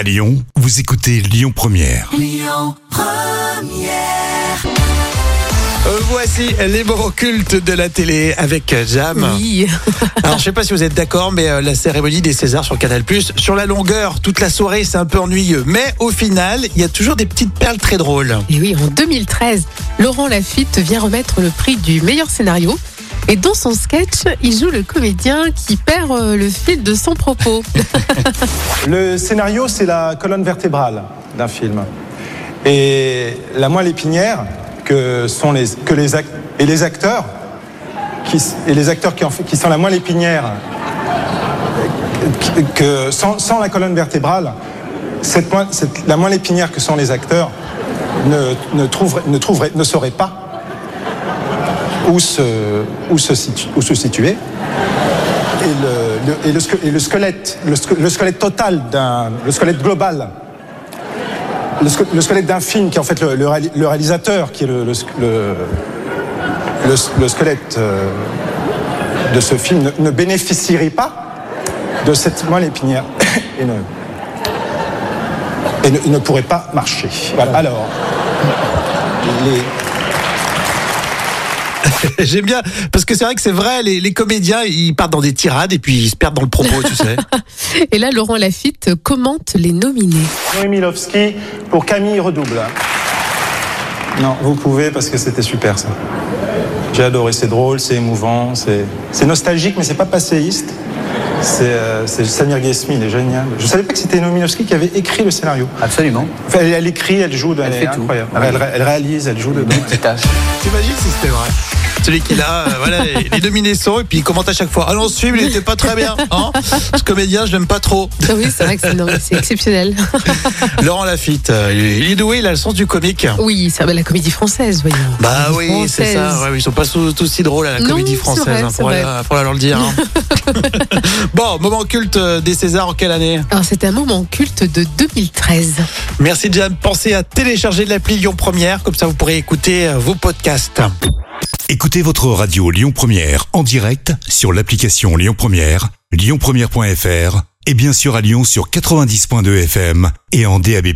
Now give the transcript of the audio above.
À Lyon, vous écoutez Lyon Première. Euh, Voici les moments cultes de la télé avec Jam. Oui. Alors je sais pas si vous êtes d'accord, mais euh, la cérémonie des Césars sur Canal+, sur la longueur, toute la soirée, c'est un peu ennuyeux. Mais au final, il y a toujours des petites perles très drôles. Et oui, en 2013, Laurent Lafitte vient remettre le prix du meilleur scénario. Et dans son sketch, il joue le comédien qui perd euh, le fil de son propos. Le scénario, c'est la colonne vertébrale d'un film. Et la moelle épinière, que sont les, que les et les acteurs, qui, et les acteurs qui, sont la moelle épinière, euh, que sans, la colonne vertébrale, cette la moelle épinière que sont les acteurs ne, ne, trouverait- ne, trouverait- ne saurait pas où se, où se, où se situer. Et le, et le le squelette, le, sque- le squelette total d'un, le squelette global, le, sque- le squelette d'un film qui est en fait le, le réali- le réalisateur, qui est le, le, sque- le- le- le squelette euh, de ce film, ne, ne bénéficierait pas de cette moelle épinière et ne, et ne, ne pourrait pas marcher. Alors, J'aime bien, parce que c'est vrai que c'est vrai, les, les comédiens, ils partent dans des tirades et puis ils se perdent dans le propos, tu sais. Et là, Laurent Lafitte commente les nominés. Noé Milowski pour Camille Redouble. Non, vous pouvez parce que c'était super ça. J'ai adoré, c'est drôle, c'est émouvant, c'est c'est nostalgique, mais c'est pas passéiste. C'est euh, c'est Samir Ghesmi, il est génial. Je savais pas que c'était Noé Milowski qui avait écrit le scénario. Absolument. Enfin, elle, elle écrit, elle joue, elle, fait est tout. incroyable. Oui. Elle, elle réalise, elle joue dedans. Petite tâche. T'imagines si c'était vrai? Celui qui l'a, euh, voilà, les nominés sont et puis il commente à chaque fois. Ah ce film, il était pas très bien. Hein? Ce comédien, je l'aime pas trop. Ah oui, c'est vrai que c'est exceptionnel. Laurent Lafitte, euh, il est doué, il a le sens du comique. Oui, c'est la comédie française, voyons. Bah oui, c'est ça. Ouais, ils sont pas tous, si drôles à la Non, comédie française. vrai, hein, vrai. aller- faut aller leur le dire. hein. bon, moment culte euh, des Césars en quelle année Alors, c'est un moment culte de 2013. Merci Jam. Pensez à télécharger l'appli Lyon Première, comme ça vous pourrez écouter euh, vos podcasts. Écoutez votre radio Lyon Première en direct sur l'application Lyon Première, lyonpremière.fr et bien sûr à Lyon sur 90.2 FM et en DAB+.